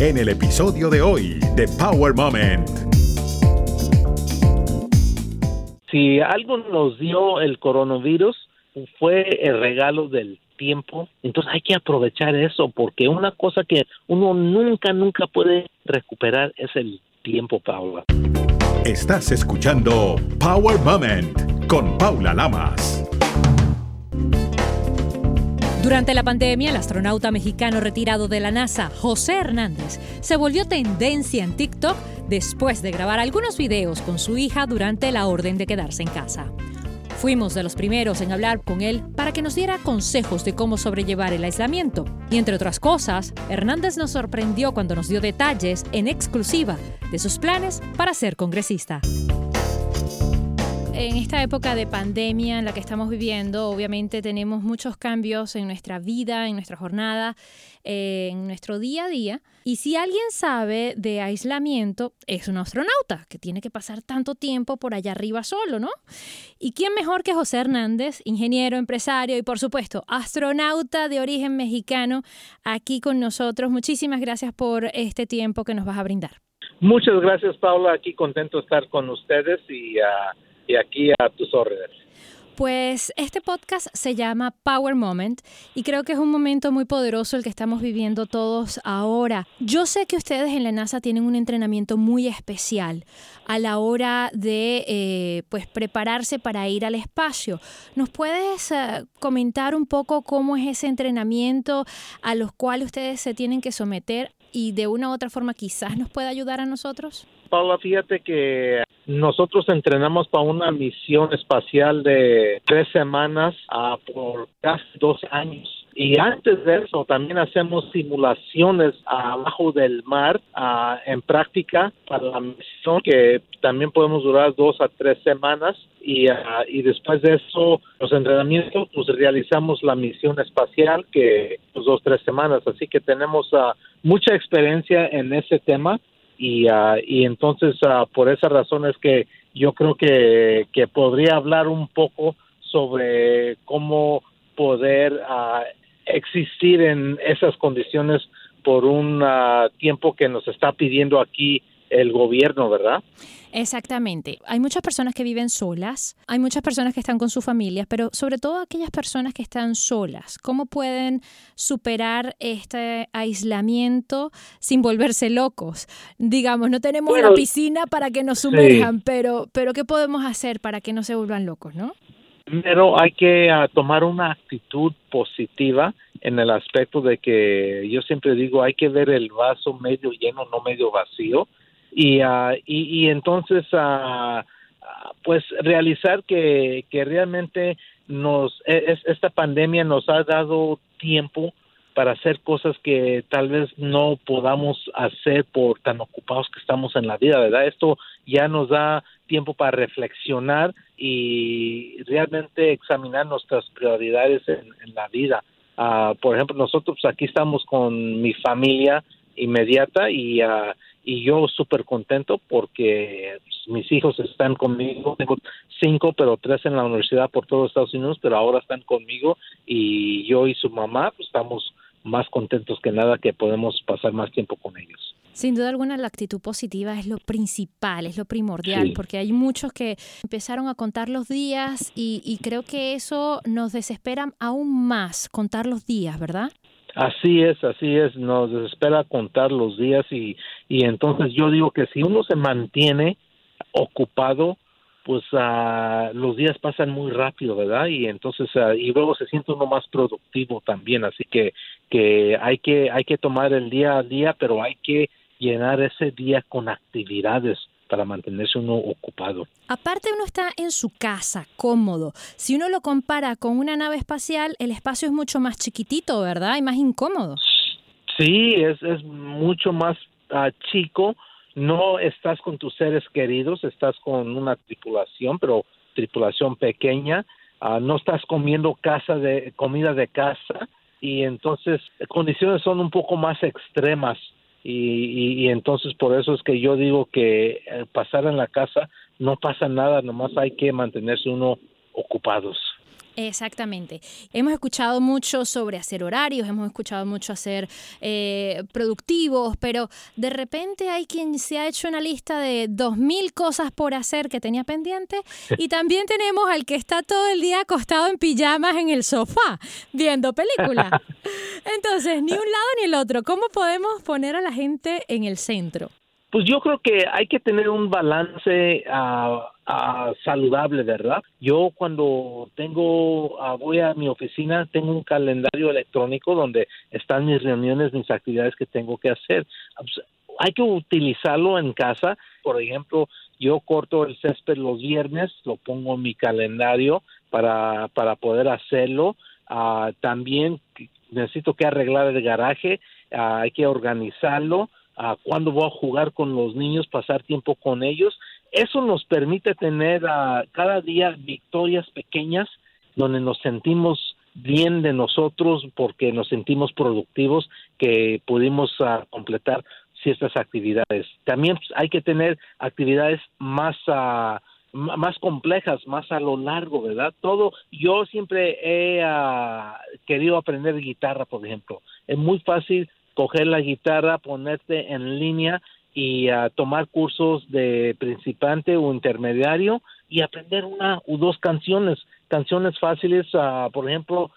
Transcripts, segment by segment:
en el episodio de hoy de Power Moment. Si algo nos dio el coronavirus fue el regalo del tiempo, entonces hay que aprovechar eso porque una cosa que uno nunca, nunca puede recuperar es el tiempo, Paula. Estás escuchando Power Moment con Paula Lamas. Durante la pandemia, el astronauta mexicano retirado de la NASA, José Hernández, se volvió tendencia en TikTok después de grabar algunos videos con su hija durante la orden de quedarse en casa. Fuimos de los primeros en hablar con él para que nos diera consejos de cómo sobrellevar el aislamiento. Y entre otras cosas, Hernández nos sorprendió cuando nos dio detalles en exclusiva de sus planes para ser congresista en esta época de pandemia en la que estamos viviendo, obviamente tenemos muchos cambios en nuestra vida, en nuestra jornada, eh, en nuestro día a día. Y si alguien sabe de aislamiento, es un astronauta que tiene que pasar tanto tiempo por allá arriba solo, ¿no? ¿Y quién mejor que José Hernández, ingeniero, empresario y por supuesto astronauta de origen mexicano, aquí con nosotros? Muchísimas gracias por este tiempo que nos vas a brindar. Muchas gracias, Paula. Aquí contento de estar con ustedes y... Uh y aquí a tus órdenes. Pues este podcast se llama Power Moment y creo que es un momento muy poderoso el que estamos viviendo todos ahora. Yo sé que ustedes en la NASA tienen un entrenamiento muy especial a la hora de eh, pues prepararse para ir al espacio. ¿Nos puedes eh, comentar un poco cómo es ese entrenamiento a los cuales ustedes se tienen que someter y de una u otra forma quizás nos pueda ayudar a nosotros? Paula, fíjate que nosotros entrenamos para una misión espacial de tres semanas a por casi dos años. Y antes de eso también hacemos simulaciones abajo del mar en práctica para la misión que también podemos durar dos a tres semanas. Y, y después de eso los entrenamientos pues realizamos la misión espacial que pues, dos tres semanas. Así que tenemos mucha experiencia en ese tema y, uh, y entonces uh, por esa razón es que yo creo que, que podría hablar un poco sobre cómo poder uh, existir en esas condiciones por un tiempo que nos está pidiendo aquí el gobierno, ¿verdad? Exactamente. Hay muchas personas que viven solas, hay muchas personas que están con sus familias, pero sobre todo aquellas personas que están solas, ¿cómo pueden superar este aislamiento sin volverse locos? Digamos, no tenemos una piscina para que nos sumerjan, pero, pero ¿qué podemos hacer para que no se vuelvan locos, no? Primero hay que ah, tomar una actitud positiva en el aspecto de que yo siempre digo hay que ver el vaso medio lleno, no medio vacío y, uh, y, y, entonces uh, pues realizar que, que realmente nos e, es, esta pandemia nos ha dado tiempo para hacer cosas que tal vez no podamos hacer por tan ocupados que estamos en la vida, ¿verdad? Esto ya nos da tiempo para reflexionar y realmente examinar nuestras prioridades en, en la vida. Uh, por ejemplo, nosotros aquí estamos con mi familia inmediata y uh, y yo súper contento porque mis hijos están conmigo, tengo cinco, pero tres en la universidad por todos Estados Unidos, pero ahora están conmigo y yo y su mamá pues, estamos más contentos que nada que podemos pasar más tiempo con ellos. Sin duda alguna la actitud positiva es lo principal, es lo primordial, porque hay muchos que empezaron a contar los días y, y creo que eso nos desespera aún más, contar los días, ¿verdad? Así es, así es, nos desespera contar los días y, y entonces yo digo que si uno se mantiene ocupado, pues uh, los días pasan muy rápido, ¿verdad? Y entonces uh, y luego se siente uno más productivo también, así que que hay que hay que tomar el día a día, pero hay que llenar ese día con actividades para mantenerse uno ocupado. Aparte uno está en su casa, cómodo. Si uno lo compara con una nave espacial, el espacio es mucho más chiquitito, ¿verdad? Y más incómodo. Sí, es, es mucho más uh, chico. No estás con tus seres queridos, estás con una tripulación, pero tripulación pequeña. Uh, no estás comiendo casa de comida de casa y entonces condiciones son un poco más extremas y, y, entonces por eso es que yo digo que eh, pasar en la casa no pasa nada, nomás hay que mantenerse uno ocupados. Exactamente. Hemos escuchado mucho sobre hacer horarios, hemos escuchado mucho hacer eh, productivos, pero de repente hay quien se ha hecho una lista de dos mil cosas por hacer que tenía pendiente y también tenemos al que está todo el día acostado en pijamas en el sofá viendo películas. Entonces, ni un lado ni el otro. ¿Cómo podemos poner a la gente en el centro? Pues yo creo que hay que tener un balance ah, ah, saludable, ¿verdad? Yo cuando tengo, ah, voy a mi oficina, tengo un calendario electrónico donde están mis reuniones, mis actividades que tengo que hacer. Pues, hay que utilizarlo en casa. Por ejemplo, yo corto el césped los viernes, lo pongo en mi calendario para, para poder hacerlo. también necesito que arreglar el garaje, hay que organizarlo a cuándo voy a jugar con los niños, pasar tiempo con ellos. Eso nos permite tener cada día victorias pequeñas donde nos sentimos bien de nosotros porque nos sentimos productivos que pudimos completar ciertas actividades. También pues, hay que tener actividades más más complejas, más a lo largo, ¿verdad? Todo, yo siempre he querido aprender guitarra, por ejemplo. Es muy fácil coger la guitarra, ponerte en línea y a tomar cursos de principiante o intermediario y aprender una o dos canciones, canciones fáciles, uh, por ejemplo,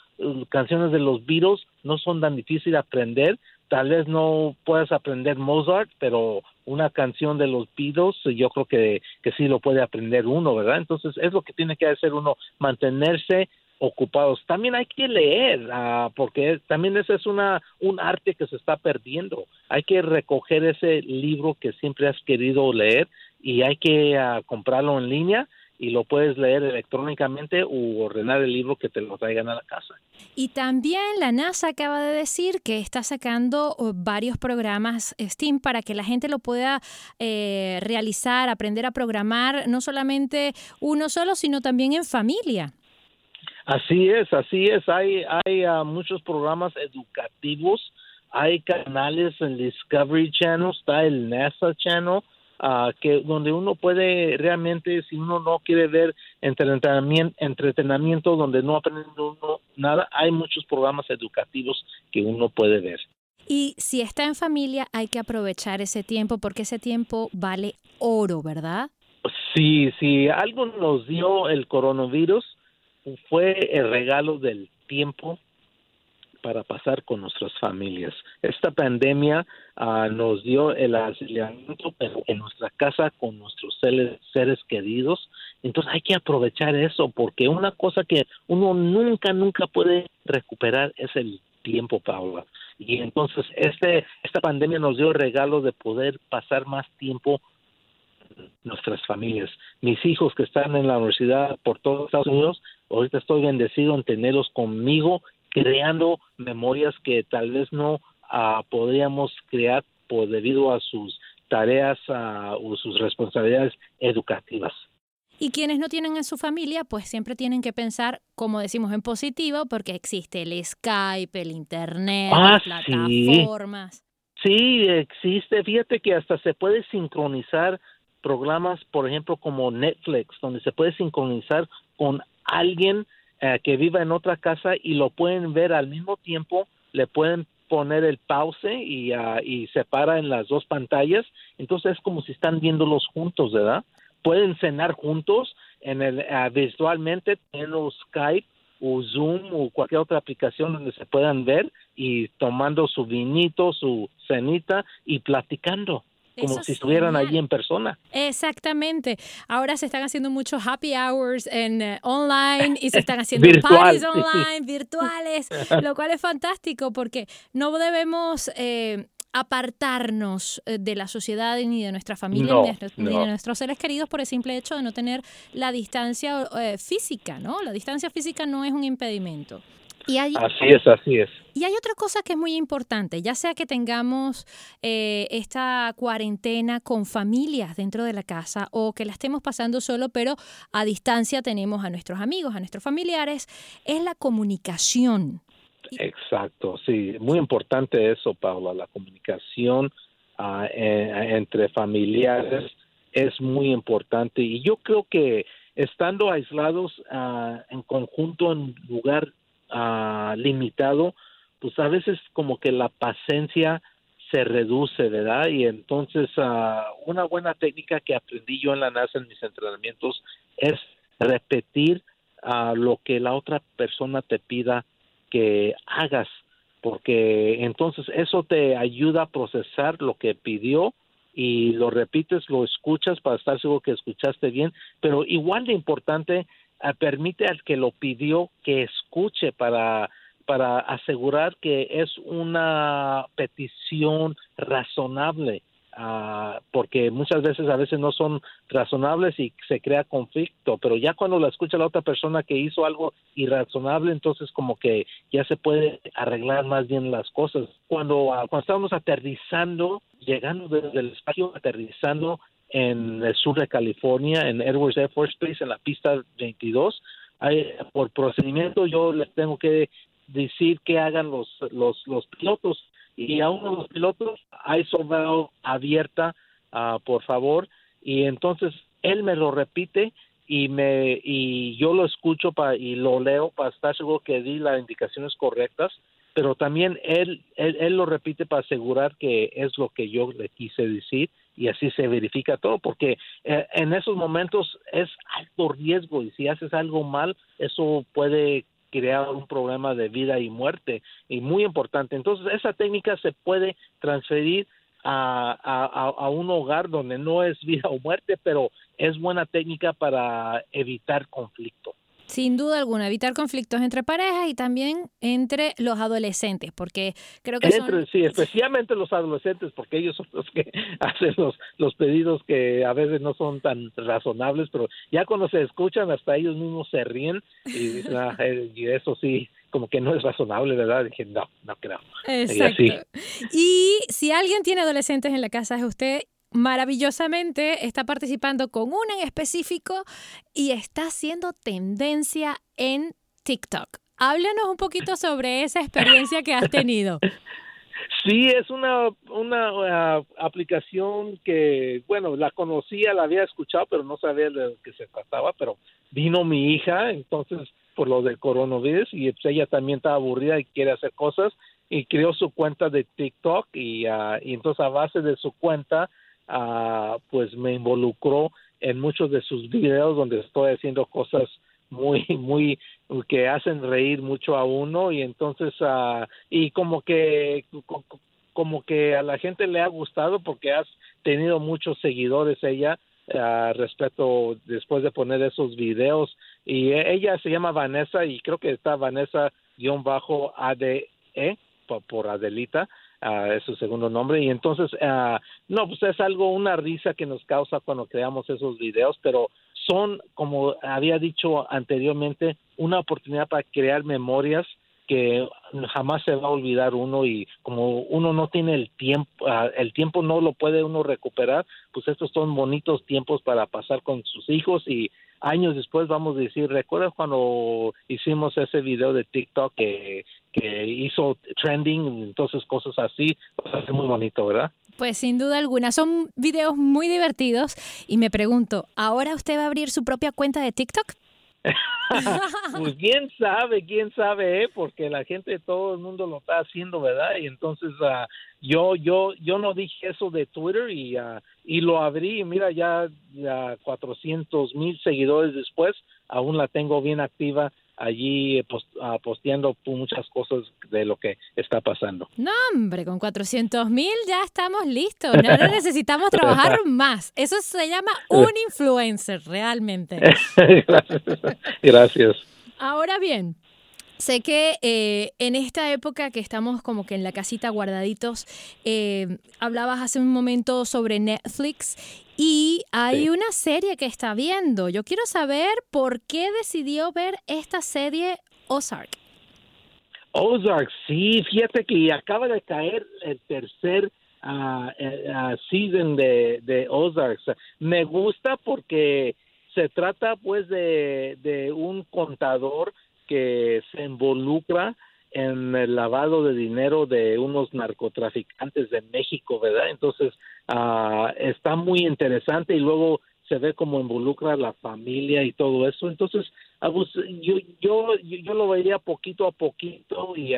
canciones de los Beatles no son tan difíciles de aprender, tal vez no puedas aprender Mozart, pero una canción de los Beatles yo creo que, que sí lo puede aprender uno, ¿verdad? Entonces es lo que tiene que hacer uno, mantenerse ocupados. También hay que leer, ah, porque también ese es una un arte que se está perdiendo. Hay que recoger ese libro que siempre has querido leer y hay que ah, comprarlo en línea y lo puedes leer electrónicamente o ordenar el libro que te lo traigan a la casa. Y también la NASA acaba de decir que está sacando oh, varios programas STEAM para que la gente lo pueda eh, realizar, aprender a programar, no solamente uno solo, sino también en familia. Así es, así es. Hay, hay uh, muchos programas educativos, hay canales en Discovery Channel, está el NASA Channel, uh, que donde uno puede realmente, si uno no quiere ver entretenimiento, entretenimiento donde no aprende uno nada, hay muchos programas educativos que uno puede ver. Y si está en familia, hay que aprovechar ese tiempo porque ese tiempo vale oro, ¿verdad? Sí, sí, algo nos dio el coronavirus fue el regalo del tiempo para pasar con nuestras familias. Esta pandemia ah, nos dio el aislamiento, en nuestra casa con nuestros seres, seres queridos. Entonces hay que aprovechar eso, porque una cosa que uno nunca, nunca puede recuperar es el tiempo, Paula. Y entonces este, esta pandemia nos dio el regalo de poder pasar más tiempo nuestras familias. Mis hijos que están en la universidad por todos Estados Unidos, ahorita estoy bendecido en tenerlos conmigo, creando memorias que tal vez no uh, podríamos crear por debido a sus tareas uh, o sus responsabilidades educativas. Y quienes no tienen en su familia, pues siempre tienen que pensar, como decimos, en positivo, porque existe el Skype, el Internet, ah, las plataformas. Sí. sí, existe. Fíjate que hasta se puede sincronizar programas, por ejemplo, como Netflix, donde se puede sincronizar con alguien eh, que viva en otra casa y lo pueden ver al mismo tiempo, le pueden poner el pause y, uh, y separa en las dos pantallas, entonces es como si están viéndolos juntos, ¿verdad? Pueden cenar juntos en el uh, virtualmente, en Skype o Zoom o cualquier otra aplicación donde se puedan ver y tomando su vinito, su cenita y platicando como si estuvieran allí en persona. Exactamente. Ahora se están haciendo muchos happy hours en eh, online y se están haciendo parties online, virtuales, lo cual es fantástico porque no debemos eh, apartarnos eh, de la sociedad ni de nuestra familia ni, de, nuestros seres queridos por el simple hecho de no tener la distancia física, ¿no? La distancia física no es un impedimento así es, así es. Y hay otra cosa que es muy importante, ya sea que tengamos eh, esta cuarentena con familias dentro de la casa o que la estemos pasando solo, pero a distancia tenemos a nuestros amigos, a nuestros familiares, es la comunicación. Exacto, sí, muy importante eso, Paula, la comunicación ah, entre familiares es muy importante y yo creo que estando aislados ah, en conjunto en lugar ah, limitado, pues a veces como que la paciencia se reduce, ¿verdad? Y entonces una buena técnica que aprendí yo en la NASA en mis entrenamientos es repetir lo que la otra persona te pida que hagas, porque entonces eso te ayuda a procesar lo que pidió y lo repites, lo escuchas para estar seguro que escuchaste bien, pero igual de importante, permite al que lo pidió que escuche para para asegurar que es una petición razonable Ah, porque muchas veces a veces no son razonables y se crea conflicto, pero ya cuando la escucha la otra persona que hizo algo irrazonable, entonces como que ya se puede arreglar más bien las cosas. Cuando, ah, cuando estábamos aterrizando, llegando desde el espacio, aterrizando en el sur de California, en Edwards Air Force Base, en la pista 22, por procedimiento yo les tengo que decir que hagan los, los, los pilotos. Y a uno de los pilotos, ISO valve abierta, uh, por favor, y entonces él me lo repite y me y yo lo escucho pa, y lo leo para estar seguro que di las indicaciones correctas, pero también él, él, él lo repite para asegurar que es lo que yo le quise decir y así se verifica todo, porque eh, en esos momentos es alto riesgo y si haces algo mal, eso puede crear un problema de vida y muerte y muy importante. Entonces, esa técnica se puede transferir a, a, a, un hogar donde no es vida o muerte, pero es buena técnica para evitar conflicto. Sin duda alguna, evitar conflictos entre parejas y también entre los adolescentes, porque creo que son... Sí, especialmente los adolescentes, porque ellos son los que hacen los, los pedidos que a veces no son tan razonables, pero ya cuando se escuchan hasta ellos mismos se ríen y dicen, ah, eh, y eso sí, como que no es razonable, ¿verdad? dije, no, no creo. Exacto. Y, y si alguien tiene adolescentes en la casa es usted maravillosamente está participando con una en específico y está haciendo tendencia en TikTok. Háblanos un poquito sobre esa experiencia que has tenido. Sí, es una, una uh, aplicación que, bueno, la conocía, la había escuchado, pero no sabía de lo que se trataba, pero vino mi hija, entonces, por lo del coronavirus, y pues, ella también está aburrida y quiere hacer cosas, y creó su cuenta de TikTok, y, uh, y entonces a base de su cuenta, pues me involucró en muchos de sus videos donde estoy haciendo cosas muy muy que hacen reír mucho a uno y entonces uh, y como que como que a la gente le ha gustado porque has tenido muchos seguidores ella uh, respecto después de poner esos videos y ella se llama Vanessa y creo que está Vanessa guion bajo ADE por Adelita es su segundo nombre. Y entonces uh, no pues es algo una risa que nos causa cuando creamos esos videos pero son como había dicho anteriormente una oportunidad para crear memorias que jamás se va a olvidar uno y como uno no tiene el tiempo, el tiempo no lo puede uno recuperar, pues estos son bonitos tiempos para pasar con sus hijos y años después vamos a decir, ¿recuerdas cuando hicimos ese video de TikTok que, que hizo trending, entonces cosas así, pues es muy bonito, ¿verdad? Pues sin duda alguna, son videos muy divertidos y me pregunto, ¿ahora usted va a abrir su propia cuenta de TikTok? pues quién sabe, quién sabe, ¿eh? porque la gente, todo el mundo lo está haciendo, ¿verdad? Y entonces uh, yo, yo, yo no dije eso de Twitter y, uh, y lo abrí mira ya, ya 400 mil seguidores después, aún la tengo bien activa allí eh, posteando muchas cosas de lo que está pasando. No, hombre, con 400 mil ya estamos listos. No necesitamos trabajar más. Eso se llama un influencer, realmente. Gracias. Ahora bien, Sé que eh, en esta época que estamos como que en la casita guardaditos, eh, hablabas hace un momento sobre Netflix y hay una serie que está viendo. Yo quiero saber por qué decidió ver esta serie Ozark. Ozark, sí, fíjate que acaba de caer el tercer uh, season de, de Ozark. Me gusta porque se trata pues de, de un contador que se involucra en el lavado de dinero de unos narcotraficantes de México, ¿verdad? Entonces, uh, está muy interesante y luego se ve como involucra a la familia y todo eso. Entonces, yo, yo, yo lo veía poquito a poquito, y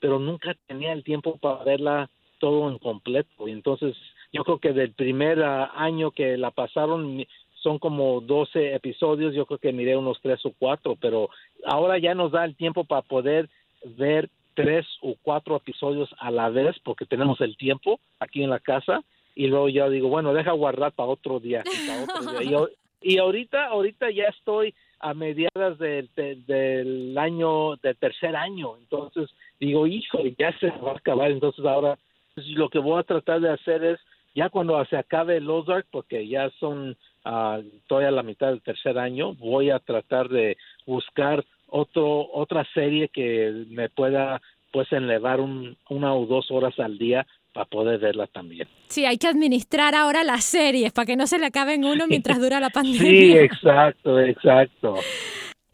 pero nunca tenía el tiempo para verla todo en completo. Y entonces, yo creo que del primer año que la pasaron, son como 12 episodios, yo creo que miré unos tres o cuatro, pero ahora ya nos da el tiempo para poder ver tres o cuatro episodios a la vez porque tenemos el tiempo aquí en la casa y luego yo digo, bueno, deja guardar para otro día. Y, ahorita, ahorita ya estoy a mediadas del, del año, del tercer año, entonces digo, hijo, ya se va a acabar, entonces ahora pues, lo que voy a tratar de hacer es, ya cuando se acabe el Ozark, porque ya son uh, todavía la mitad del tercer año, voy a tratar de buscar otro, otra serie que me pueda pues elevar un, una o dos horas al día para poder verla también. Sí, hay que administrar ahora las series para que no se le acaben uno mientras dura la pandemia. Sí, exacto, exacto.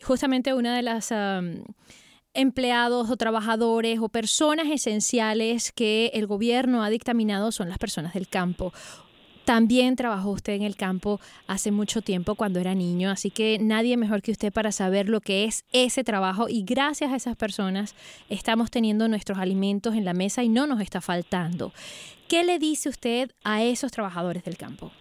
Justamente una de las empleados o trabajadores o personas esenciales que el gobierno ha dictaminado son las personas del campo. También trabajó usted en el campo hace mucho tiempo cuando era niño, así que nadie mejor que usted para saber lo que es ese trabajo y gracias a esas personas estamos teniendo nuestros alimentos en la mesa y no nos está faltando. ¿Qué le dice usted a esos trabajadores del campo?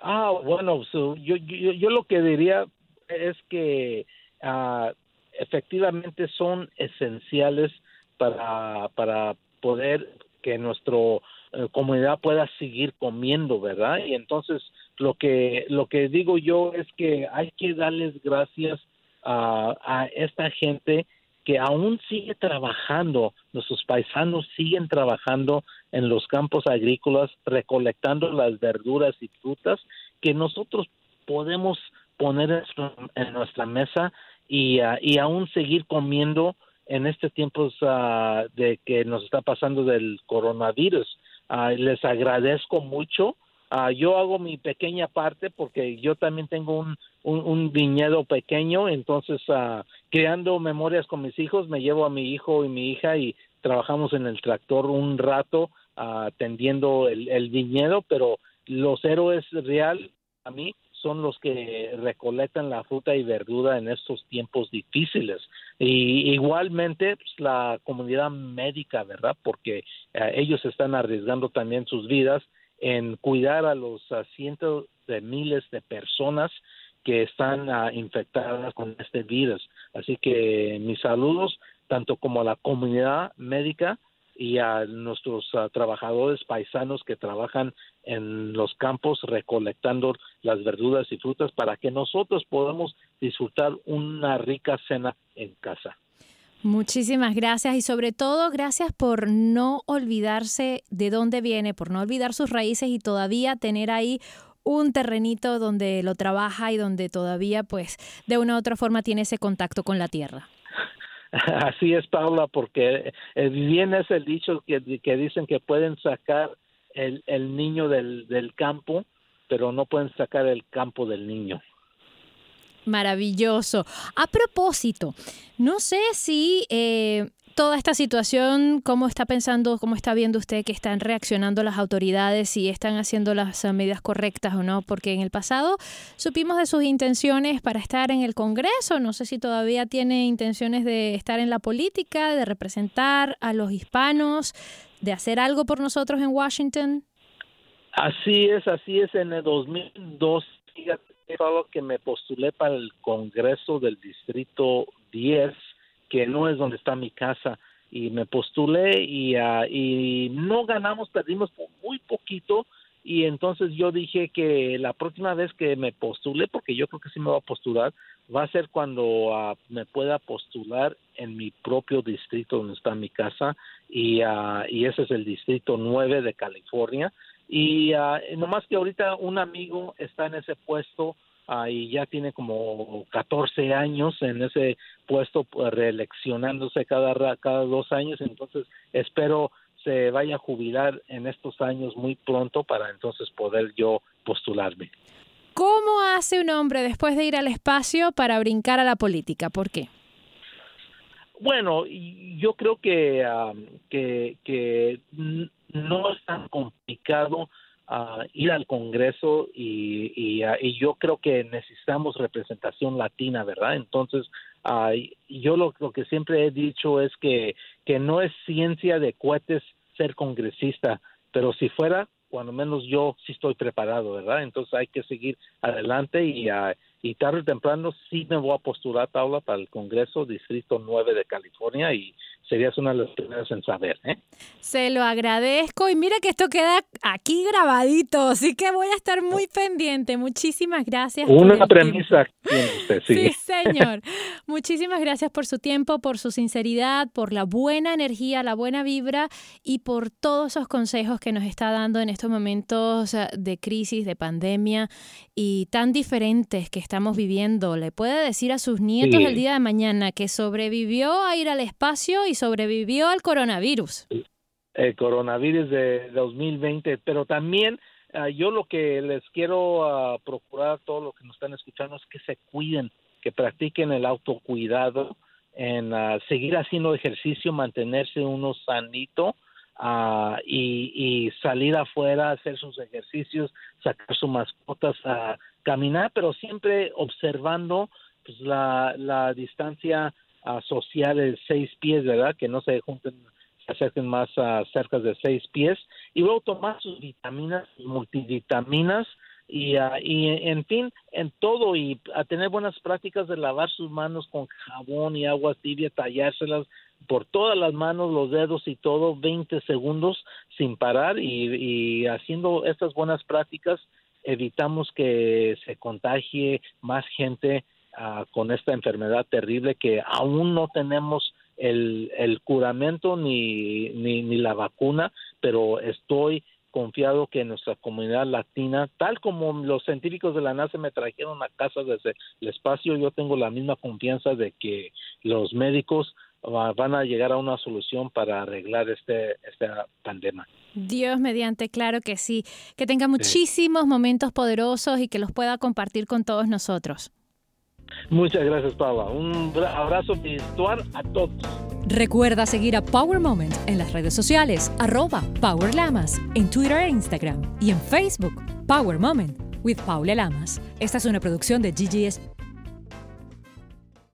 Ah, bueno, yo, yo, lo que diría es que ah, efectivamente son esenciales para, para poder que nuestro eh, comunidad pueda seguir comiendo, ¿verdad? Y entonces lo que lo que digo yo es que hay que darles gracias a, a esta gente que aún sigue trabajando, nuestros paisanos siguen trabajando en los campos agrícolas, recolectando las verduras y frutas que nosotros podemos poner en nuestra mesa y, uh, y aún seguir comiendo en este tiempo uh, de que nos está pasando del coronavirus. Ah, les agradezco mucho. Ah, yo hago mi pequeña parte porque yo también tengo un, un, viñedo pequeño, entonces uh, creando memorias con mis hijos, me llevo a mi hijo y mi hija y trabajamos en el tractor un rato atendiendo el, el viñedo, pero los héroes real a mí son los que recolectan la fruta y verdura en estos tiempos difíciles. Y igualmente pues, la comunidad médica, ¿verdad? Porque eh, ellos están arriesgando también sus vidas en cuidar a los cientos de miles de personas que están ah, infectadas con este virus. Así que mis saludos tanto como a la comunidad médica y a nuestros ah, trabajadores paisanos que trabajan en los campos recolectando las verduras y frutas para que nosotros podamos disfrutar una rica cena en casa. Muchísimas gracias y sobre todo gracias por no olvidarse de dónde viene, por no olvidar sus raíces y todavía tener ahí un terrenito donde lo trabaja y donde todavía pues de una u otra forma tiene ese contacto con la tierra. Así es, Paula, porque eh, bien es el dicho que, que dicen que pueden sacar el, el niño del, del campo, pero no pueden sacar el campo del niño. Maravilloso. A propósito, no sé si eh, toda esta situación, cómo está pensando, cómo está viendo usted que están reaccionando las autoridades, si están haciendo las medidas correctas o no, porque en el pasado supimos de sus intenciones para estar en el Congreso, no sé si todavía tiene intenciones de estar en la política, de representar a los hispanos, de hacer algo por nosotros en Washington. Así es, así es, en el 2002 que me postulé para el Congreso del Distrito 10 que no es donde está mi casa. Y me postulé y, uh, y no ganamos, perdimos por muy poquito. Y entonces yo dije que la próxima vez que me postule, porque yo creo que sí me va a postular, va a ser cuando uh, me pueda postular en mi propio distrito donde está mi casa. Y, uh, y ese es el distrito 9 de California. Y nomás que ahorita un amigo está en ese puesto y ya tiene como 14 años en ese puesto pues, reeleccionándose cada cada dos años entonces espero se vaya a jubilar en estos años muy pronto para entonces poder yo postularme. ¿Cómo hace un hombre después de ir al espacio para brincar a la política? ¿Por qué? Bueno, yo creo que, que, que no es tan complicado ir al Congreso y, y, yo creo que necesitamos representación latina, ¿verdad? Entonces, yo lo, lo, que siempre he dicho es que, que no es ciencia de cohetes ser congresista, pero si fuera, cuando menos yo sí estoy preparado, ¿verdad? Entonces hay que seguir adelante y, y tarde o temprano sí me voy a postular, Paula, para el Congreso Distrito 9 de California y serías una de las primeras en saber. ¿eh? Se lo agradezco y mira que esto queda aquí grabadito, así que voy a estar muy pendiente. Muchísimas gracias. Una premisa tiene usted, sí. sí, señor. Muchísimas gracias por su tiempo, por su sinceridad, por la buena energía, la buena vibra y por todos esos consejos que nos está dando en estos momentos de crisis, de pandemia y tan diferentes que estamos viviendo. Le puede decir a sus nietos el día de mañana que sobrevivió a ir al espacio y sobrevivió al coronavirus. El coronavirus de 2020, pero también ah, yo lo que les quiero ah, procurar a todos los que nos están escuchando es que se cuiden, que practiquen el autocuidado, en ah, seguir haciendo ejercicio, mantenerse uno sanito. Y, y, salir afuera, hacer sus ejercicios, sacar sus mascotas a caminar, pero siempre observando pues, la, la distancia social de seis pies, ¿verdad? Que no se junten, se acerquen más a cerca de seis pies. Y luego tomar sus vitaminas, multivitaminas, y, y en fin, en todo y a tener buenas prácticas de lavar sus manos con jabón y agua tibia, tallárselas por todas las manos, los dedos y todo, 20 segundos sin parar y, haciendo estas buenas prácticas evitamos que se contagie más gente Ah, con esta enfermedad terrible que aún no tenemos el, el curamento ni, ni, ni la vacuna, pero estoy confiado que nuestra comunidad latina, tal como los científicos de la NASA me trajeron a casa desde el espacio, yo tengo la misma confianza de que los médicos van a llegar a una solución para arreglar este esta pandemia. Dios mediante, claro que sí. Que tenga muchísimos momentos poderosos y que los pueda compartir con todos nosotros. Muchas gracias, Paula. Un abrazo virtual a todos. Recuerda seguir a Power Moment en las redes sociales, arroba Power Lamas, en Twitter e Instagram y en Facebook, Power Moment with Paula Lamas. Esta es una producción de GGS